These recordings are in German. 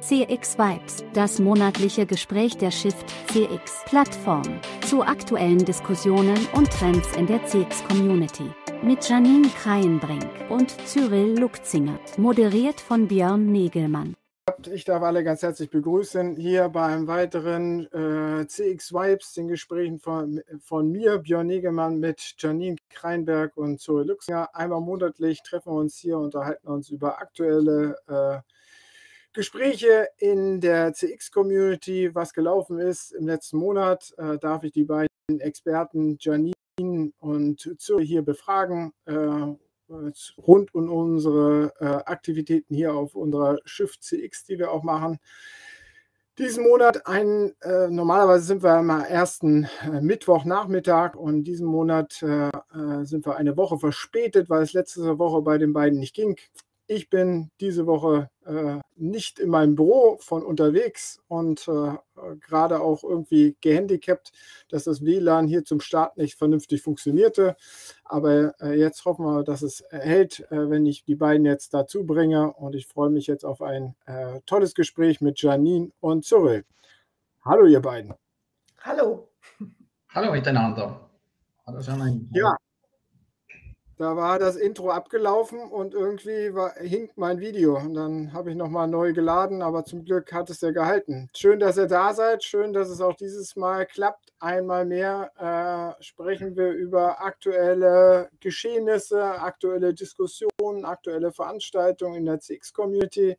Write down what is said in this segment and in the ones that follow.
CX Vibes, das monatliche Gespräch der Shift CX Plattform zu aktuellen Diskussionen und Trends in der CX Community. Mit Janine Kreienbrink und Cyril Lukzingert, moderiert von Björn Negelmann. Ich darf alle ganz herzlich begrüßen hier beim weiteren äh, CX Vibes, den Gesprächen von, von mir, Björn Negemann, mit Janine Kreinberg und Zoe Luxinger. Einmal monatlich treffen wir uns hier, unterhalten uns über aktuelle äh, Gespräche in der CX-Community, was gelaufen ist im letzten Monat. Äh, darf ich die beiden Experten Janine und Zoe hier befragen. Äh, rund um unsere äh, Aktivitäten hier auf unserer Shift CX, die wir auch machen. Diesen Monat ein, äh, normalerweise sind wir am ersten äh, Mittwochnachmittag und diesen Monat äh, äh, sind wir eine Woche verspätet, weil es letzte Woche bei den beiden nicht ging. Ich bin diese Woche nicht in meinem Büro von unterwegs und äh, gerade auch irgendwie gehandicapt, dass das WLAN hier zum Start nicht vernünftig funktionierte. Aber äh, jetzt hoffen wir, dass es hält, äh, wenn ich die beiden jetzt dazu bringe. Und ich freue mich jetzt auf ein äh, tolles Gespräch mit Janine und Cyril. Hallo, ihr beiden. Hallo. Hallo miteinander. Hallo Janine. Ja, da war das Intro abgelaufen und irgendwie war, hinkt mein Video. Und dann habe ich nochmal neu geladen, aber zum Glück hat es ja gehalten. Schön, dass ihr da seid. Schön, dass es auch dieses Mal klappt. Einmal mehr äh, sprechen wir über aktuelle Geschehnisse, aktuelle Diskussionen, aktuelle Veranstaltungen in der CX-Community.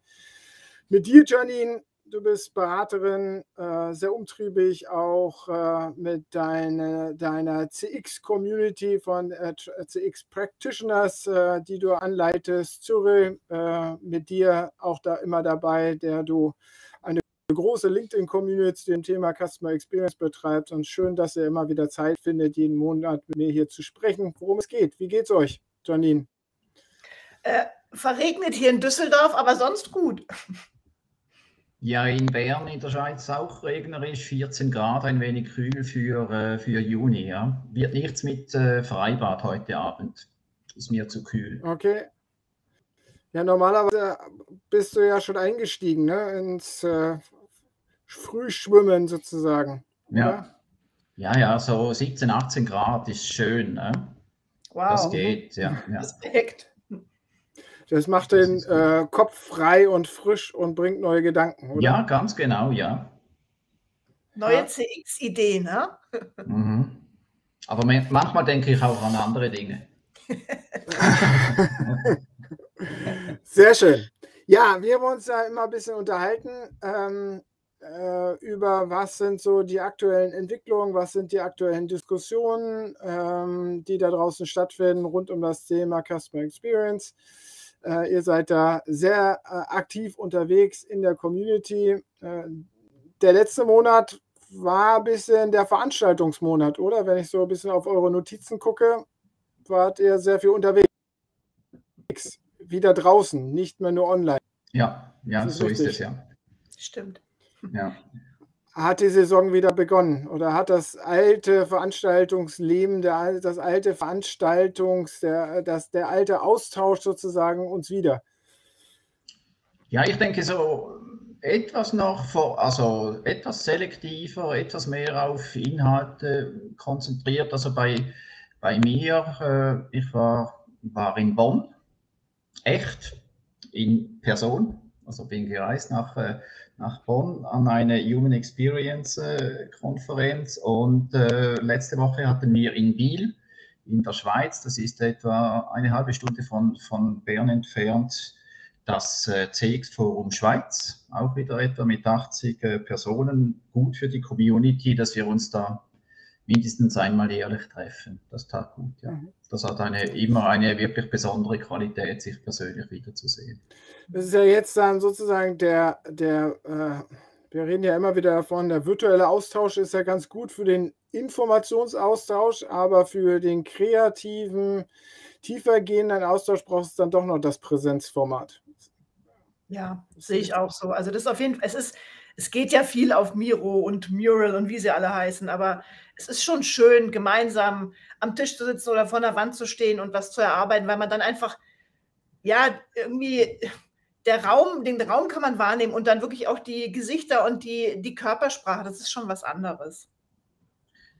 Mit dir, Janine, du bist Beraterin, äh, sehr umtriebig, auch äh, mit deine, deiner CX-Community von äh, CX Practitioners, äh, die du anleitest. Cyril, äh, mit dir auch da immer dabei, der du eine große LinkedIn-Community zu dem Thema Customer Experience betreibt. Und schön, dass ihr immer wieder Zeit findet, jeden Monat mit mir hier zu sprechen, worum es geht. Wie geht's euch, Janine? Äh, verregnet hier in Düsseldorf, aber sonst gut. Ja, in Bern in der Schweiz auch regnerisch, 14 Grad, ein wenig kühl für, äh, für Juni. Ja. Wird nichts mit äh, Freibad heute Abend. Ist mir zu kühl. Okay. Ja, normalerweise bist du ja schon eingestiegen, ne? Ins äh, Frühschwimmen sozusagen. Ja. Ja, ja, so 17, 18 Grad ist schön. Ne? Wow. Das geht, ja. ja. Respekt. Das macht den äh, Kopf frei und frisch und bringt neue Gedanken, oder? Ja, ganz genau, ja. Neue ja. CX-Ideen, ne? Mhm. Aber manchmal denke ich auch an andere Dinge. Sehr schön. Ja, wir haben uns da immer ein bisschen unterhalten ähm, äh, über, was sind so die aktuellen Entwicklungen, was sind die aktuellen Diskussionen, ähm, die da draußen stattfinden rund um das Thema Customer Experience. Äh, ihr seid da sehr äh, aktiv unterwegs in der Community. Äh, der letzte Monat war ein bisschen der Veranstaltungsmonat, oder? Wenn ich so ein bisschen auf eure Notizen gucke, wart ihr sehr viel unterwegs. Wieder draußen, nicht mehr nur online. Ja, ja, ist so richtig. ist es ja. Stimmt. Ja hat die Saison wieder begonnen oder hat das alte Veranstaltungsleben, der, das alte Veranstaltungs, der, das, der alte Austausch sozusagen uns wieder? Ja, ich denke so etwas noch, vor, also etwas selektiver, etwas mehr auf Inhalte konzentriert. Also bei, bei mir, äh, ich war, war in Bonn, echt, in Person, also bin gereist nach äh, nach Bonn an eine Human Experience äh, Konferenz. Und äh, letzte Woche hatten wir in Biel in der Schweiz, das ist etwa eine halbe Stunde von, von Bern entfernt, das äh, CX Forum Schweiz, auch wieder etwa mit 80 äh, Personen, gut für die Community, dass wir uns da mindestens einmal jährlich treffen. Das tat gut, ja. Mhm. Das hat eine, immer eine wirklich besondere Qualität, sich persönlich wiederzusehen. Das ist ja jetzt dann sozusagen der, der äh, wir reden ja immer wieder davon, der virtuelle Austausch ist ja ganz gut für den Informationsaustausch, aber für den kreativen, tiefergehenden Austausch braucht es dann doch noch das Präsenzformat. Ja, sehe ich auch so. Also das ist auf jeden Fall, es ist, es geht ja viel auf Miro und Mural und wie sie alle heißen, aber es ist schon schön, gemeinsam am Tisch zu sitzen oder vor der Wand zu stehen und was zu erarbeiten, weil man dann einfach, ja, irgendwie der Raum, den Raum kann man wahrnehmen und dann wirklich auch die Gesichter und die, die Körpersprache, das ist schon was anderes.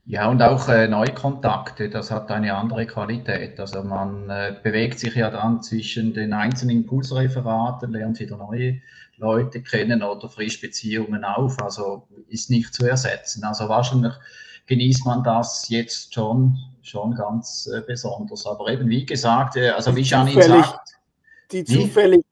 Ja, und auch äh, Neukontakte, das hat eine andere Qualität. Also man äh, bewegt sich ja dann zwischen den einzelnen Impulsreferaten, lernt wieder neue Leute kennen oder frischt Beziehungen auf. Also ist nicht zu ersetzen. Also wahrscheinlich genießt man das jetzt schon, schon ganz äh, besonders. Aber eben wie gesagt, äh, also wie Janine sagt, die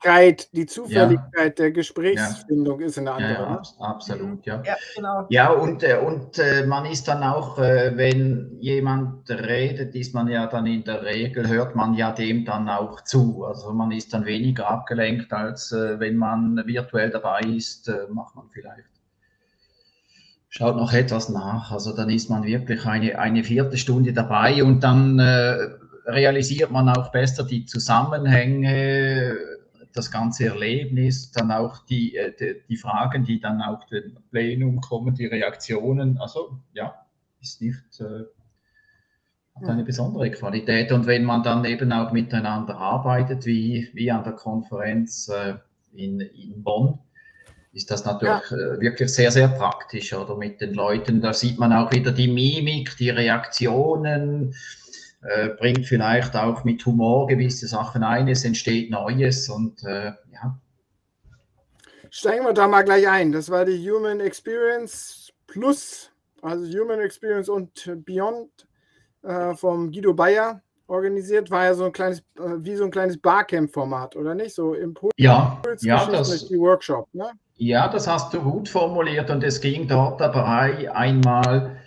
Zufälligkeit, die Zufälligkeit ja. der Gesprächsfindung ja. ist eine andere. Ja, ne? absolut, ja. Ja, genau. ja und, äh, und äh, man ist dann auch, äh, wenn jemand redet, ist man ja dann in der Regel, hört man ja dem dann auch zu. Also man ist dann weniger abgelenkt, als wenn man virtuell dabei ist, macht man vielleicht schaut noch etwas nach. Also dann ist man wirklich eine, eine vierte Stunde dabei und dann äh, realisiert man auch besser die Zusammenhänge, das ganze Erlebnis, dann auch die, äh, die, die Fragen, die dann auch dem Plenum kommen, die Reaktionen. Also ja, ist nicht äh, hat eine besondere Qualität. Und wenn man dann eben auch miteinander arbeitet, wie, wie an der Konferenz äh, in, in Bonn, ist das natürlich ja. Äh, wirklich sehr, sehr praktisch, oder mit den Leuten. Da sieht man auch wieder die Mimik, die Reaktionen, äh, bringt vielleicht auch mit Humor gewisse Sachen ein, es entsteht Neues und äh, ja. Steigen wir da mal gleich ein. Das war die Human Experience Plus, also Human Experience und Beyond äh, vom Guido Bayer organisiert. War ja so ein kleines, äh, wie so ein kleines Barcamp-Format, oder nicht? So Impuls, ja, ja, das, die Workshop, ne? Ja, das hast du gut formuliert und es ging dort dabei einmal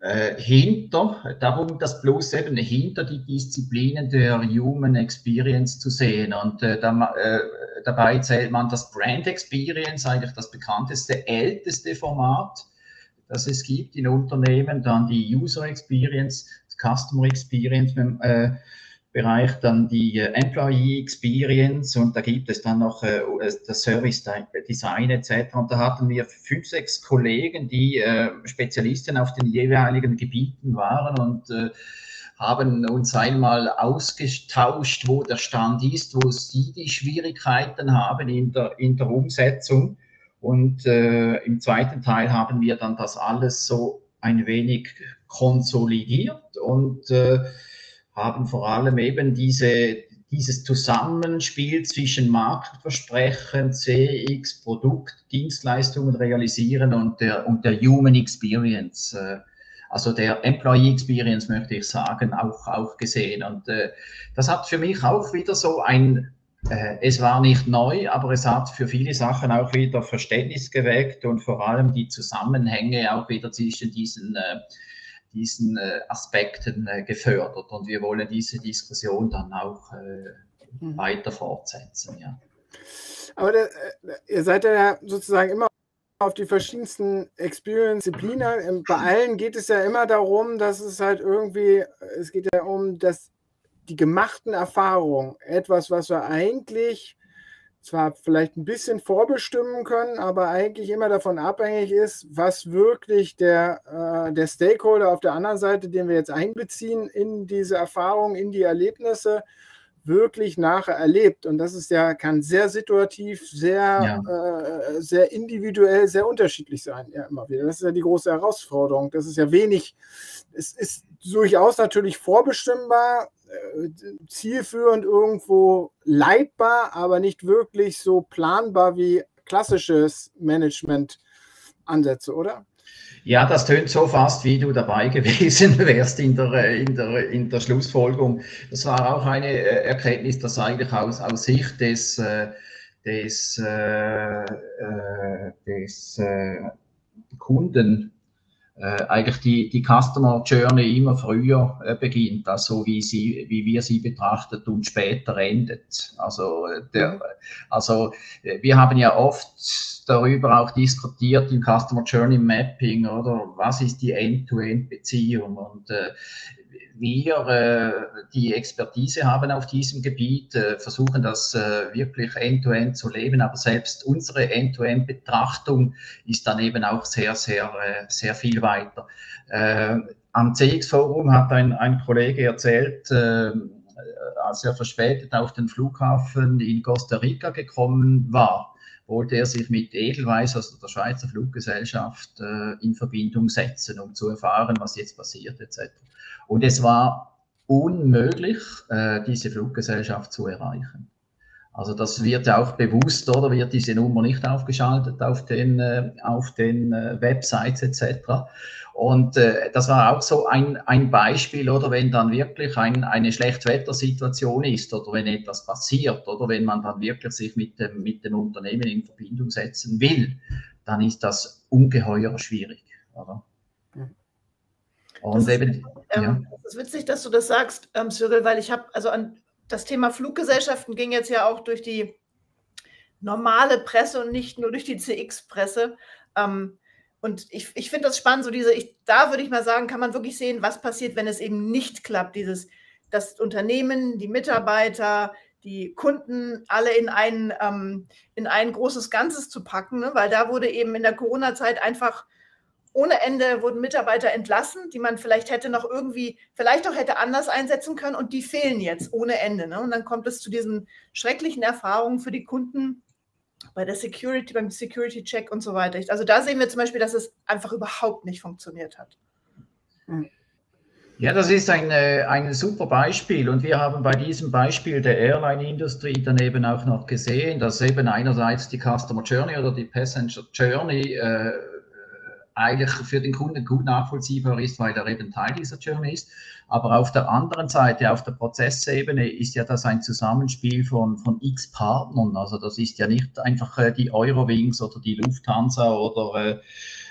äh, hinter, darum das bloß eben hinter die Disziplinen der Human Experience zu sehen. Und äh, da, äh, dabei zählt man das Brand Experience, eigentlich das bekannteste, älteste Format, das es gibt in Unternehmen, dann die User Experience, Customer Experience, äh, Bereich dann die äh, Employee Experience und da gibt es dann noch äh, das Service Design etc. Und da hatten wir fünf, sechs Kollegen, die äh, Spezialisten auf den jeweiligen Gebieten waren und haben uns einmal ausgetauscht, wo der Stand ist, wo sie die Schwierigkeiten haben in der, in der Umsetzung. Und im zweiten Teil haben wir dann das alles so ein wenig konsolidiert und haben vor allem eben diese, dieses Zusammenspiel zwischen Marktversprechen, CX, Produkt, Dienstleistungen realisieren und der, und der Human Experience, äh, also der Employee Experience möchte ich sagen, auch, auch gesehen. Und äh, das hat für mich auch wieder so ein, äh, es war nicht neu, aber es hat für viele Sachen auch wieder Verständnis geweckt und vor allem die Zusammenhänge auch wieder zwischen diesen äh, diesen äh, Aspekten äh, gefördert. Und wir wollen diese Diskussion dann auch äh, mhm. weiter fortsetzen. Ja. Aber der, ihr seid ja sozusagen immer auf die verschiedensten Experience-Disziplinen. Bei allen geht es ja immer darum, dass es halt irgendwie, es geht ja um das, die gemachten Erfahrungen, etwas, was wir eigentlich zwar vielleicht ein bisschen vorbestimmen können, aber eigentlich immer davon abhängig ist, was wirklich der, äh, der Stakeholder auf der anderen Seite, den wir jetzt einbeziehen in diese Erfahrung, in die Erlebnisse, wirklich nachher erlebt. Und das ist ja, kann sehr situativ, sehr, ja. äh, sehr individuell, sehr unterschiedlich sein. Ja, immer wieder. Das ist ja die große Herausforderung. Das ist ja wenig, es ist durchaus natürlich vorbestimmbar, zielführend irgendwo leitbar, aber nicht wirklich so planbar wie klassisches Management-Ansätze, oder? Ja, das tönt so fast, wie du dabei gewesen wärst in der, in der, in der Schlussfolgerung. Das war auch eine äh, Erkenntnis, dass eigentlich aus, aus Sicht des, äh, des, äh, des äh, Kunden äh, eigentlich die, die Customer Journey immer früher äh, beginnt, also wie, sie, wie wir sie betrachtet und später endet. Also, äh, der, mhm. also äh, wir haben ja oft darüber auch diskutiert im Customer Journey Mapping, oder was ist die End-to-End-Beziehung? Und äh, wir äh, die Expertise haben auf diesem Gebiet, äh, versuchen das äh, wirklich end-to-end -end zu leben, aber selbst unsere End-to-End-Betrachtung ist dann eben auch sehr, sehr, sehr viel weiter. Am CX-Forum hat ein, ein Kollege erzählt, äh, als er verspätet auf den Flughafen in Costa Rica gekommen war, wollte er sich mit Edelweiss, also der Schweizer Fluggesellschaft, in Verbindung setzen, um zu erfahren, was jetzt passiert etc. Und es war unmöglich, äh, diese Fluggesellschaft zu erreichen. Also das wird ja auch bewusst, oder wird diese Nummer nicht aufgeschaltet auf den, äh, auf den äh, Websites etc. Und äh, das war auch so ein, ein Beispiel, oder wenn dann wirklich ein, eine Schlechtwettersituation ist oder wenn etwas passiert oder wenn man dann wirklich sich mit dem, mit dem Unternehmen in Verbindung setzen will, dann ist das ungeheuer schwierig. Oder? Und eben, ähm, ja. Das ist witzig, dass du das sagst, ähm, Cyril, weil ich habe, also an das Thema Fluggesellschaften ging jetzt ja auch durch die normale Presse und nicht nur durch die CX-Presse. Ähm, und ich, ich finde das spannend, so diese, ich, da würde ich mal sagen, kann man wirklich sehen, was passiert, wenn es eben nicht klappt. Dieses, das Unternehmen, die Mitarbeiter, die Kunden alle in ein, ähm, in ein großes Ganzes zu packen, ne? weil da wurde eben in der Corona-Zeit einfach ohne Ende wurden Mitarbeiter entlassen, die man vielleicht hätte noch irgendwie, vielleicht auch hätte anders einsetzen können und die fehlen jetzt ohne Ende. Ne? Und dann kommt es zu diesen schrecklichen Erfahrungen für die Kunden, bei der Security, beim Security Check und so weiter. Also da sehen wir zum Beispiel, dass es einfach überhaupt nicht funktioniert hat. Hm. Ja, das ist ein, ein super Beispiel und wir haben bei diesem Beispiel der Airline-Industrie dann eben auch noch gesehen, dass eben einerseits die Customer Journey oder die Passenger Journey äh, eigentlich für den Kunden gut nachvollziehbar ist, weil er eben Teil dieser Journey ist. Aber auf der anderen Seite, auf der Prozessebene, ist ja das ein Zusammenspiel von, von x Partnern. Also das ist ja nicht einfach äh, die Eurowings oder die Lufthansa oder, äh,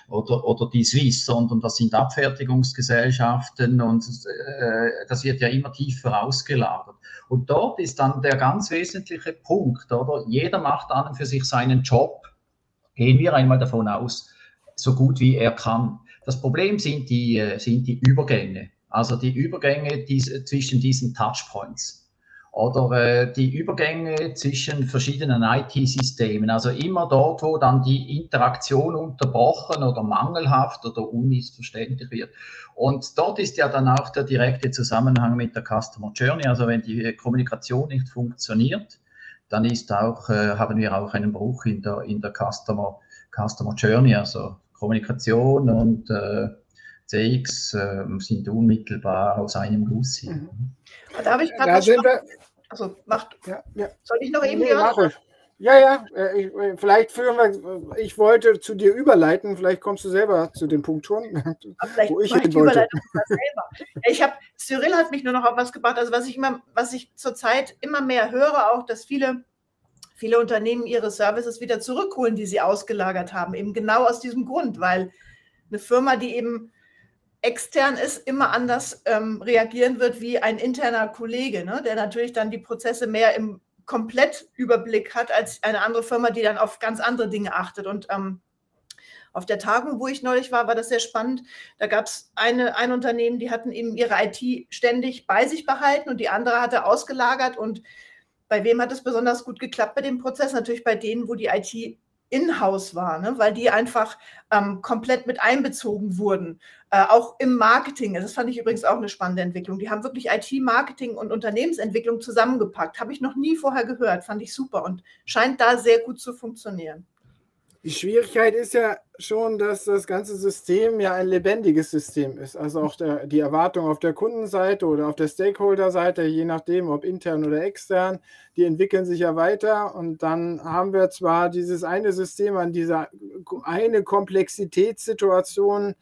oder, oder die Swiss, sondern das sind Abfertigungsgesellschaften und äh, das wird ja immer tiefer ausgelagert. Und dort ist dann der ganz wesentliche Punkt, oder? Jeder macht an und für sich seinen Job. Gehen wir einmal davon aus so gut wie er kann. Das Problem sind die, äh, sind die Übergänge, also die Übergänge diese, zwischen diesen Touchpoints oder äh, die Übergänge zwischen verschiedenen IT-Systemen. Also immer dort, wo dann die Interaktion unterbrochen oder mangelhaft oder unmissverständlich wird. Und dort ist ja dann auch der direkte Zusammenhang mit der Customer Journey. Also wenn die Kommunikation nicht funktioniert, dann ist auch, äh, haben wir auch einen Bruch in der, in der Customer, Customer Journey. Also Kommunikation und äh, CX äh, sind unmittelbar aus einem Guss hier. Mhm. Da habe ich gerade was wir, Also macht. Ja, ja. Soll ich noch eben nee, hören? Ja, ja, äh, ich, äh, vielleicht führen wir, ich wollte zu dir überleiten, vielleicht kommst du selber zu dem Punkt schon, wo ich hin wollte. Ich habe, Cyril hat mich nur noch auf was gebracht, also was ich immer, was ich zurzeit immer mehr höre, auch, dass viele viele Unternehmen ihre Services wieder zurückholen, die sie ausgelagert haben. Eben genau aus diesem Grund, weil eine Firma, die eben extern ist, immer anders ähm, reagieren wird wie ein interner Kollege, ne? der natürlich dann die Prozesse mehr im Komplettüberblick hat als eine andere Firma, die dann auf ganz andere Dinge achtet. Und ähm, auf der Tagung, wo ich neulich war, war das sehr spannend. Da gab es ein Unternehmen, die hatten eben ihre IT ständig bei sich behalten und die andere hatte ausgelagert und bei wem hat es besonders gut geklappt bei dem Prozess? Natürlich bei denen, wo die IT in-house war, ne? weil die einfach ähm, komplett mit einbezogen wurden, äh, auch im Marketing. Das fand ich übrigens auch eine spannende Entwicklung. Die haben wirklich IT-Marketing und Unternehmensentwicklung zusammengepackt. Habe ich noch nie vorher gehört, fand ich super und scheint da sehr gut zu funktionieren. Die Schwierigkeit ist ja schon, dass das ganze System ja ein lebendiges System ist. Also auch der, die Erwartung auf der Kundenseite oder auf der Stakeholder-Seite, je nachdem, ob intern oder extern, die entwickeln sich ja weiter. Und dann haben wir zwar dieses eine System an dieser eine Komplexitätssituation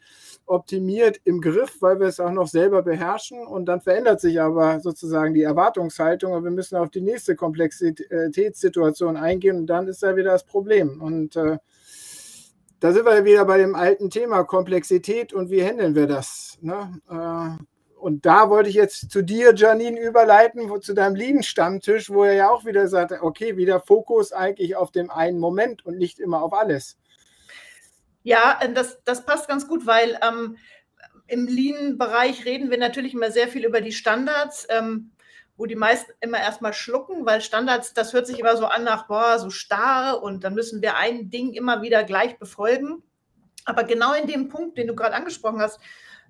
optimiert im Griff, weil wir es auch noch selber beherrschen. Und dann verändert sich aber sozusagen die Erwartungshaltung und wir müssen auf die nächste Komplexitätssituation eingehen und dann ist da wieder das Problem. Und äh, da sind wir wieder bei dem alten Thema Komplexität und wie handeln wir das? Ne? Äh, und da wollte ich jetzt zu dir, Janine, überleiten, wo, zu deinem Lean-Stammtisch, wo er ja auch wieder sagte, okay, wieder Fokus eigentlich auf dem einen Moment und nicht immer auf alles. Ja, äh, das, das passt ganz gut, weil ähm, im Lean-Bereich reden wir natürlich immer sehr viel über die Standards, ähm, wo die meisten immer erstmal schlucken, weil Standards, das hört sich immer so an nach, boah, so starr und dann müssen wir ein Ding immer wieder gleich befolgen. Aber genau in dem Punkt, den du gerade angesprochen hast,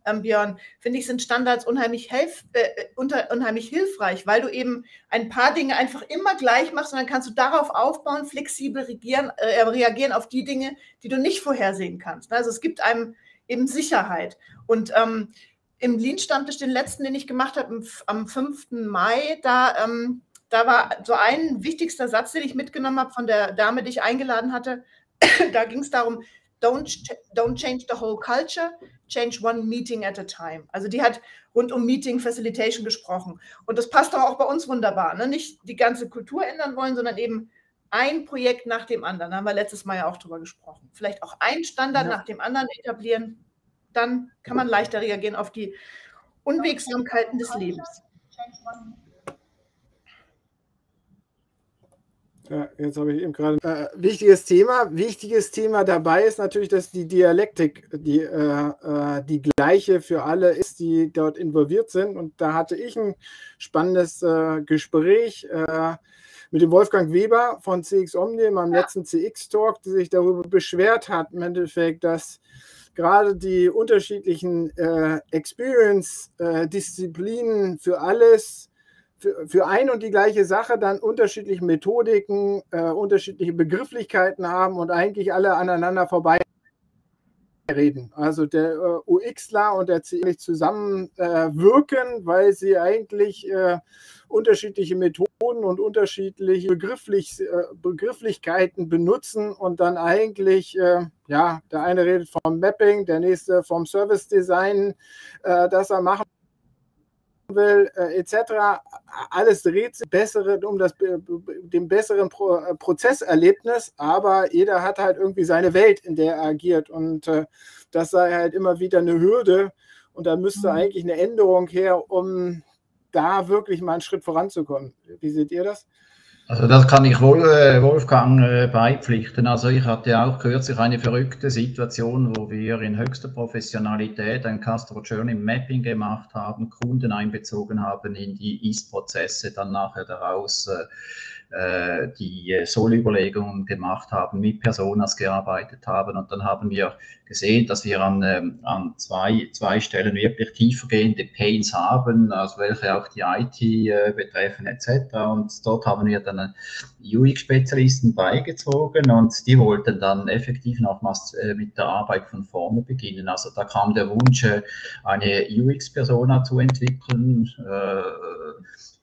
ähm, Björn, finde ich, sind Standards unheimlich, helf, äh, unter, unheimlich hilfreich, weil du eben ein paar Dinge einfach immer gleich machst und dann kannst du darauf aufbauen, flexibel regieren, äh, reagieren auf die Dinge, die du nicht vorhersehen kannst. Also es gibt einem eben Sicherheit. Und ähm, im Lean-Stammtisch, den letzten, den ich gemacht habe, am 5. Mai, da, ähm, da war so ein wichtigster Satz, den ich mitgenommen habe von der Dame, die ich eingeladen hatte. da ging es darum, don't, don't change the whole culture, change one meeting at a time. Also die hat rund um Meeting Facilitation gesprochen. Und das passt doch auch bei uns wunderbar. Ne? Nicht die ganze Kultur ändern wollen, sondern eben ein Projekt nach dem anderen. Da haben wir letztes Mal ja auch drüber gesprochen. Vielleicht auch ein Standard ja. nach dem anderen etablieren. Dann kann man leichter reagieren auf die Unwegsamkeiten des Lebens. Ja, jetzt habe ich eben gerade äh, wichtiges Thema. Wichtiges Thema dabei ist natürlich, dass die Dialektik die, äh, äh, die gleiche für alle ist, die dort involviert sind. Und da hatte ich ein spannendes äh, Gespräch äh, mit dem Wolfgang Weber von CX Omni in meinem ja. letzten CX-Talk, der sich darüber beschwert hat, im Endeffekt, dass gerade die unterschiedlichen äh, Experience-Disziplinen für alles für, für ein und die gleiche Sache dann unterschiedliche Methodiken, äh, unterschiedliche Begrifflichkeiten haben und eigentlich alle aneinander vorbei reden. Also der äh, UXler und der CX zusammen äh, weil sie eigentlich äh, unterschiedliche Methoden und unterschiedliche Begrifflich, äh, Begrifflichkeiten benutzen und dann eigentlich, äh, ja, der eine redet vom Mapping, der nächste vom Service Design, äh, das er machen will, äh, etc. Alles dreht sich bessere, um das, dem besseren Pro, äh, Prozesserlebnis, aber jeder hat halt irgendwie seine Welt, in der er agiert und äh, das sei halt immer wieder eine Hürde und da müsste mhm. eigentlich eine Änderung her, um da wirklich mal einen Schritt voranzukommen. Wie seht ihr das? Also das kann ich wohl äh, Wolfgang äh, beipflichten. Also ich hatte auch kürzlich eine verrückte Situation, wo wir in höchster Professionalität ein Customer Journey Mapping gemacht haben, Kunden einbezogen haben in die Ist-Prozesse, dann nachher daraus äh, äh, die äh, Soll-Überlegungen gemacht haben, mit Personas gearbeitet haben. Und dann haben wir gesehen, dass wir an, ähm, an zwei, zwei Stellen wirklich tiefergehende Pains haben, also welche auch die IT äh, betreffen etc. Und dort haben wir dann UX-Spezialisten beigezogen und die wollten dann effektiv nochmals äh, mit der Arbeit von vorne beginnen. Also da kam der Wunsch, äh, eine UX-Persona zu entwickeln. Äh,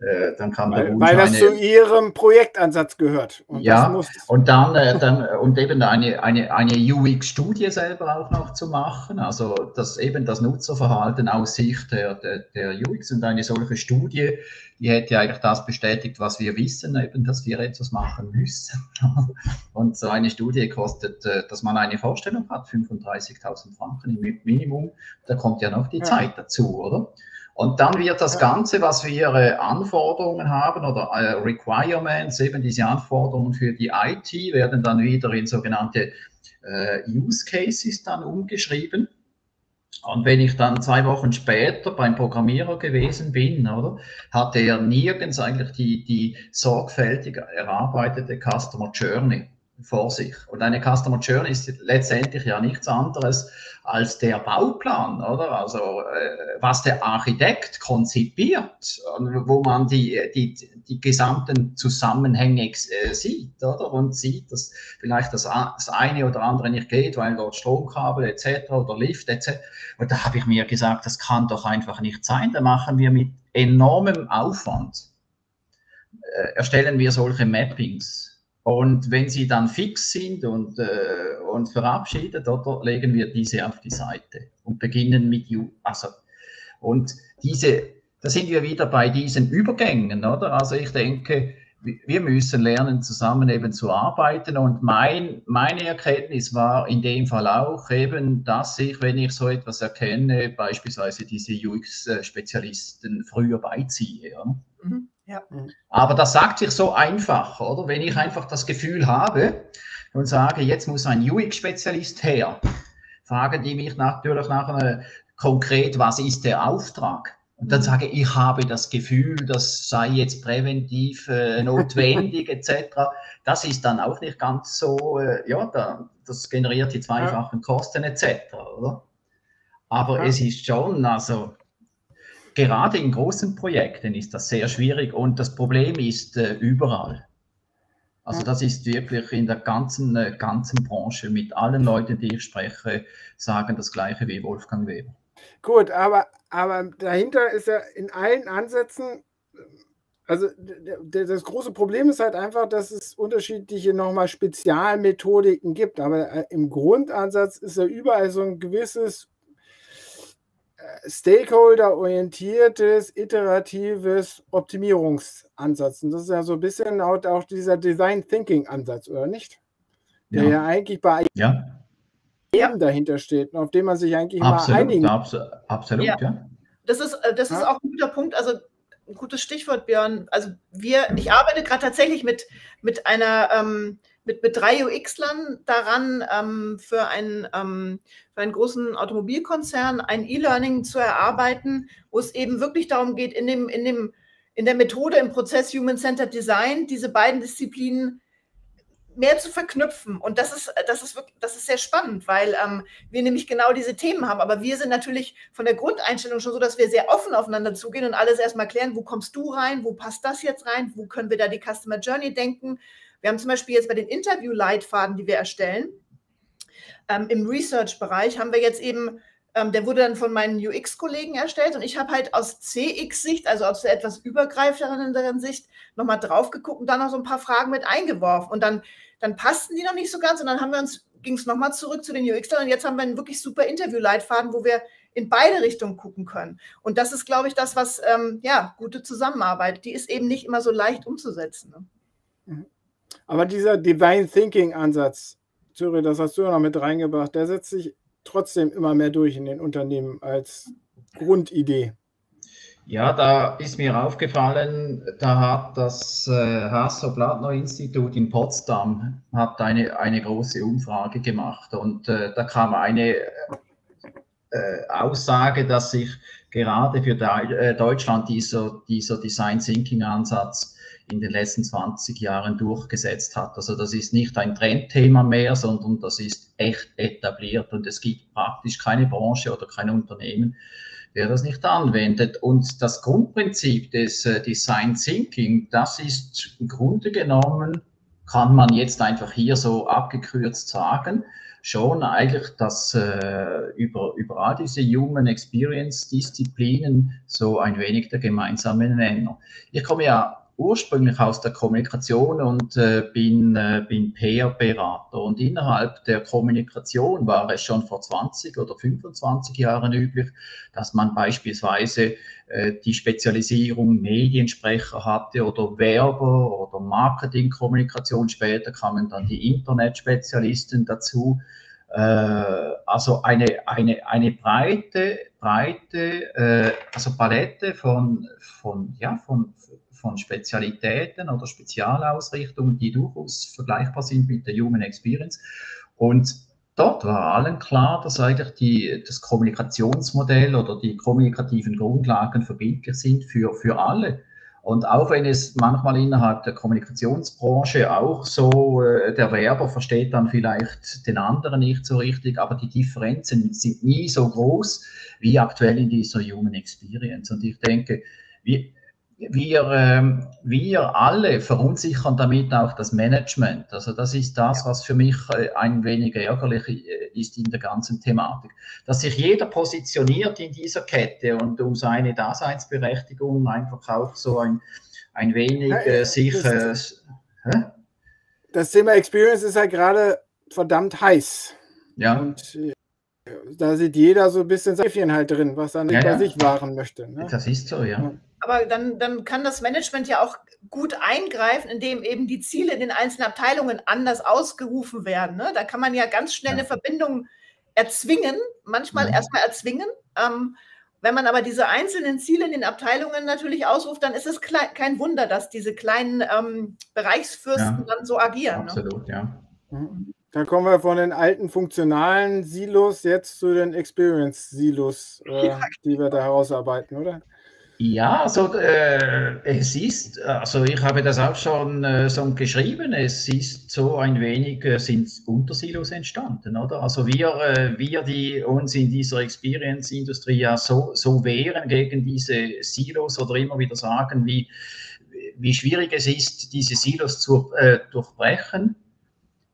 äh, dann kam weil, der weil das eine, zu Ihrem Projektansatz gehört. Und ja, und dann, äh, dann und eben eine, eine, eine UX-Studie selber auch noch zu machen, also das eben das Nutzerverhalten aus Sicht der, der, der UX und eine solche Studie, die hätte eigentlich das bestätigt, was wir wissen, eben, dass wir etwas machen müssen. und so eine Studie kostet, äh, dass man eine Vorstellung hat, 35.000 Franken im Minimum. Da kommt ja noch die ja. Zeit dazu, oder? Und dann wird das Ganze, was wir äh, Anforderungen haben oder äh, Requirements, eben diese Anforderungen für die IT, werden dann wieder in sogenannte äh, Use Cases dann umgeschrieben. Und wenn ich dann zwei Wochen später beim Programmierer gewesen bin, oder, hatte er nirgends eigentlich die, die sorgfältig erarbeitete Customer Journey vor sich. Und eine Customer Journey ist letztendlich ja nichts anderes als der Bauplan, oder? Also äh, was der Architekt konzipiert, wo man die, die, die gesamten Zusammenhänge äh, sieht, oder? Und sieht, dass vielleicht das, das eine oder andere nicht geht, weil dort Stromkabel etc. oder Lift etc. Und da habe ich mir gesagt, das kann doch einfach nicht sein. Da machen wir mit enormem Aufwand, äh, erstellen wir solche Mappings und wenn sie dann fix sind und, äh, und verabschiedet, oder, legen wir diese auf die Seite und beginnen mit You. Also, und diese, da sind wir wieder bei diesen Übergängen, oder? Also ich denke, wir müssen lernen, zusammen eben zu arbeiten. Und mein, meine Erkenntnis war in dem Fall auch eben, dass ich, wenn ich so etwas erkenne, beispielsweise diese UX-Spezialisten früher beiziehe. Ja? Mhm. Ja. Aber das sagt sich so einfach, oder? Wenn ich einfach das Gefühl habe und sage, jetzt muss ein UX-Spezialist her, fragen die mich natürlich nachher konkret, was ist der Auftrag? Und dann mhm. sage ich, ich habe das Gefühl, das sei jetzt präventiv äh, notwendig etc. Das ist dann auch nicht ganz so, äh, ja, da, das generiert die zweifachen Kosten etc. Oder? Aber ja. es ist schon, also gerade in großen Projekten ist das sehr schwierig und das Problem ist äh, überall. Also das ist wirklich in der ganzen, äh, ganzen Branche mit allen Leuten, die ich spreche, sagen das gleiche wie Wolfgang Weber. Gut, aber, aber dahinter ist ja in allen Ansätzen, also das große Problem ist halt einfach, dass es unterschiedliche nochmal Spezialmethodiken gibt. Aber äh, im Grundansatz ist ja überall so ein gewisses Stakeholder-orientiertes, iteratives Optimierungsansatz. Und das ist ja so ein bisschen auch, auch dieser Design Thinking-Ansatz, oder nicht? Der ja, ja eigentlich bei ja. jedem dahinter steht und auf dem man sich eigentlich absolut, mal einigen abs Absolut, ja. ja. Das ist, äh, das ist auch ein guter Punkt. Also ein gutes Stichwort, Björn. Also wir, ich arbeite gerade tatsächlich mit, mit einer ähm, mit, mit drei UX-Lern daran, ähm, für, einen, ähm, für einen großen Automobilkonzern ein E-Learning zu erarbeiten, wo es eben wirklich darum geht, in, dem, in, dem, in der Methode, im Prozess Human-Centered Design, diese beiden Disziplinen mehr zu verknüpfen. Und das ist, das ist, wirklich, das ist sehr spannend, weil ähm, wir nämlich genau diese Themen haben. Aber wir sind natürlich von der Grundeinstellung schon so, dass wir sehr offen aufeinander zugehen und alles erstmal klären, wo kommst du rein, wo passt das jetzt rein, wo können wir da die Customer Journey denken, wir haben zum Beispiel jetzt bei den Interview-Leitfaden, die wir erstellen, ähm, im Research-Bereich haben wir jetzt eben, ähm, der wurde dann von meinen UX-Kollegen erstellt und ich habe halt aus CX-Sicht, also aus der etwas übergreifenderen Sicht, nochmal drauf geguckt und dann noch so ein paar Fragen mit eingeworfen. Und dann, dann passten die noch nicht so ganz und dann haben wir uns, ging es nochmal zurück zu den UX-Lern und jetzt haben wir einen wirklich super Interview-Leitfaden, wo wir in beide Richtungen gucken können. Und das ist, glaube ich, das, was, ähm, ja, gute Zusammenarbeit, die ist eben nicht immer so leicht umzusetzen. Ne? Aber dieser Divine Thinking Ansatz, Zürich, das hast du ja noch mit reingebracht, der setzt sich trotzdem immer mehr durch in den Unternehmen als Grundidee. Ja, da ist mir aufgefallen, da hat das äh, Hasso-Plattner-Institut in Potsdam hat eine, eine große Umfrage gemacht und äh, da kam eine äh, Aussage, dass sich gerade für äh, Deutschland dieser, dieser Design Thinking Ansatz in den letzten 20 Jahren durchgesetzt hat. Also das ist nicht ein Trendthema mehr, sondern das ist echt etabliert und es gibt praktisch keine Branche oder kein Unternehmen, der das nicht anwendet. Und das Grundprinzip des äh, Design Thinking, das ist im Grunde genommen, kann man jetzt einfach hier so abgekürzt sagen, schon eigentlich, dass äh, über, all diese Human Experience Disziplinen so ein wenig der gemeinsame Nenner. Ich komme ja ursprünglich aus der Kommunikation und äh, bin, äh, bin PR-Berater. Und innerhalb der Kommunikation war es schon vor 20 oder 25 Jahren üblich, dass man beispielsweise äh, die Spezialisierung Mediensprecher hatte oder Werber oder Marketingkommunikation. Später kamen dann die Internetspezialisten dazu. Äh, also eine, eine, eine breite, breite äh, also Palette von, von, ja, von, von Spezialitäten oder Spezialausrichtungen, die durchaus vergleichbar sind mit der Human Experience. Und dort war allen klar, dass eigentlich die, das Kommunikationsmodell oder die kommunikativen Grundlagen verbindlich sind für, für alle. Und auch wenn es manchmal innerhalb der Kommunikationsbranche auch so, äh, der Werber versteht dann vielleicht den anderen nicht so richtig, aber die Differenzen sind nie so groß wie aktuell in dieser Human Experience. Und ich denke, wir, wir, ähm, wir alle verunsichern damit auch das Management. Also das ist das, was für mich äh, ein wenig ärgerlich äh, ist in der ganzen Thematik. Dass sich jeder positioniert in dieser Kette und um seine Daseinsberechtigung einfach auch so ein, ein wenig äh, sich... Das, äh, das Thema Experience ist ja gerade verdammt heiß. Ja. Und äh, da sieht jeder so ein bisschen Säfchen halt drin, was er nicht ja, bei ja. sich wahren möchte. Ne? Das ist so, ja. Aber dann, dann kann das Management ja auch gut eingreifen, indem eben die Ziele in den einzelnen Abteilungen anders ausgerufen werden. Ne? Da kann man ja ganz schnell eine Verbindung erzwingen, manchmal ja. erstmal erzwingen. Ähm, wenn man aber diese einzelnen Ziele in den Abteilungen natürlich ausruft, dann ist es kein Wunder, dass diese kleinen ähm, Bereichsfürsten ja. dann so agieren. Ne? Absolut, ne? ja. Mhm. Dann kommen wir von den alten funktionalen Silos jetzt zu den Experience-Silos, äh, die wir da herausarbeiten, oder? Ja, also äh, es ist, also ich habe das auch schon äh, so geschrieben, es ist so ein wenig, äh, sind Untersilos entstanden, oder? Also wir, äh, wir, die uns in dieser Experience-Industrie ja so, so wehren gegen diese Silos oder immer wieder sagen, wie, wie schwierig es ist, diese Silos zu äh, durchbrechen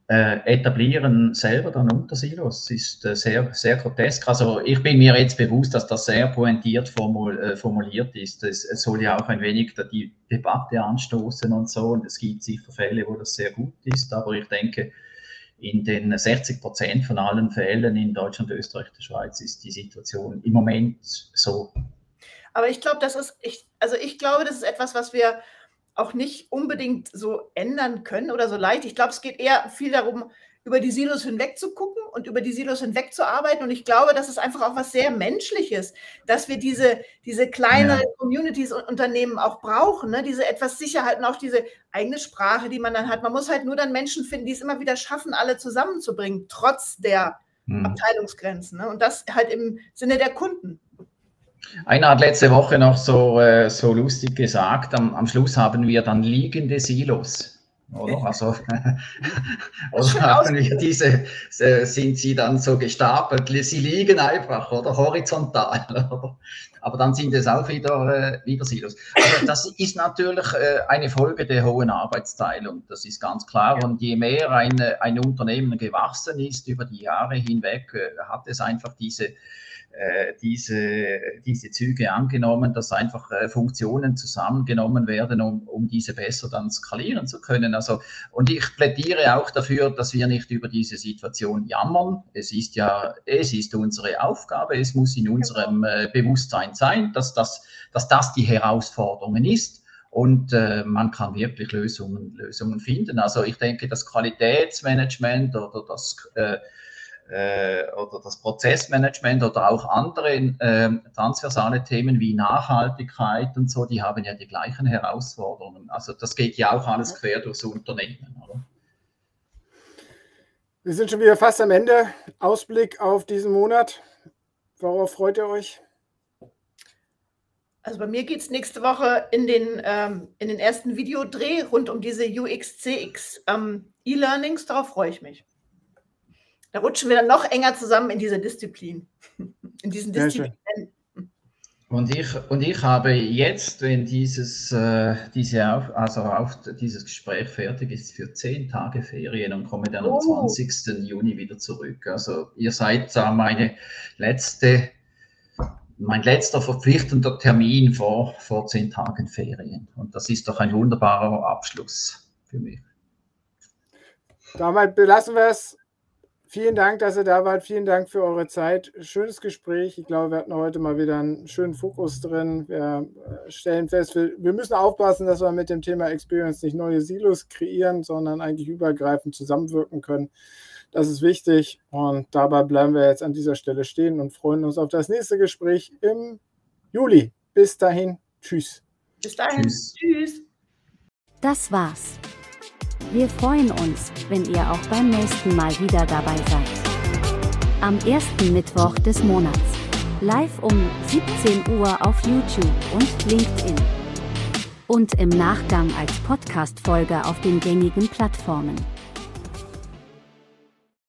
äh, etablieren selber dann Untersilos. Das ist äh, sehr, sehr grotesk. Also ich bin mir jetzt bewusst, dass das sehr pointiert formul, äh, formuliert ist. Es, es, soll ja auch ein wenig die Debatte anstoßen und so. Und es gibt sicher Fälle, wo das sehr gut ist. Aber ich denke, in den 60 Prozent von allen Fällen in Deutschland, Österreich, der Schweiz ist die Situation im Moment so. Aber ich glaube, das ist, ich, also ich glaube, das ist etwas, was wir auch nicht unbedingt so ändern können oder so leicht. Ich glaube, es geht eher viel darum, über die Silos hinweg zu gucken und über die Silos hinweg zu arbeiten. Und ich glaube, das ist einfach auch was sehr Menschliches, dass wir diese, diese kleinen ja. Communities und Unternehmen auch brauchen, ne? diese etwas Sicherheit und auch diese eigene Sprache, die man dann hat. Man muss halt nur dann Menschen finden, die es immer wieder schaffen, alle zusammenzubringen, trotz der hm. Abteilungsgrenzen. Ne? Und das halt im Sinne der Kunden. Einer hat letzte Woche noch so, äh, so lustig gesagt, am, am Schluss haben wir dann liegende Silos. Oder? Also, oder haben wir diese, sind sie dann so gestapelt, sie liegen einfach, oder horizontal. Oder? Aber dann sind es auch wieder, äh, wieder Silos. Also das ist natürlich äh, eine Folge der hohen Arbeitsteilung, das ist ganz klar. Und je mehr ein, ein Unternehmen gewachsen ist über die Jahre hinweg, äh, hat es einfach diese diese, diese Züge angenommen, dass einfach äh, Funktionen zusammengenommen werden, um, um diese besser dann skalieren zu können. Also, und ich plädiere auch dafür, dass wir nicht über diese Situation jammern. Es ist ja, es ist unsere Aufgabe, es muss in unserem äh, Bewusstsein sein, dass das, dass das die Herausforderung ist und äh, man kann wirklich Lösungen, Lösungen finden. Also ich denke, das Qualitätsmanagement oder das äh, äh, oder das Prozessmanagement oder auch andere äh, transversale Themen wie Nachhaltigkeit und so, die haben ja die gleichen Herausforderungen. Also das geht ja auch alles quer durchs Unternehmen. Oder? Wir sind schon wieder fast am Ende. Ausblick auf diesen Monat. Worauf freut ihr euch? Also bei mir geht es nächste Woche in den, ähm, in den ersten Videodreh rund um diese UX-CX ähm, E-Learnings. Darauf freue ich mich. Da rutschen wir dann noch enger zusammen in dieser Disziplin, in diesen Disziplinen. Und ich, und ich habe jetzt, wenn dieses, äh, diese auf, also auf, dieses Gespräch fertig ist, für zehn Tage Ferien und komme dann oh. am 20. Juni wieder zurück. Also ihr seid da meine letzte, mein letzter verpflichtender Termin vor, vor zehn Tagen Ferien. Und das ist doch ein wunderbarer Abschluss für mich. Damit belassen wir es. Vielen Dank, dass ihr da wart. Vielen Dank für eure Zeit. Schönes Gespräch. Ich glaube, wir hatten heute mal wieder einen schönen Fokus drin. Wir äh, stellen fest, wir, wir müssen aufpassen, dass wir mit dem Thema Experience nicht neue Silos kreieren, sondern eigentlich übergreifend zusammenwirken können. Das ist wichtig. Und dabei bleiben wir jetzt an dieser Stelle stehen und freuen uns auf das nächste Gespräch im Juli. Bis dahin. Tschüss. Bis dahin. Tschüss. Tschüss. Das war's. Wir freuen uns, wenn ihr auch beim nächsten Mal wieder dabei seid. Am ersten Mittwoch des Monats. Live um 17 Uhr auf YouTube und LinkedIn. Und im Nachgang als Podcast-Folge auf den gängigen Plattformen.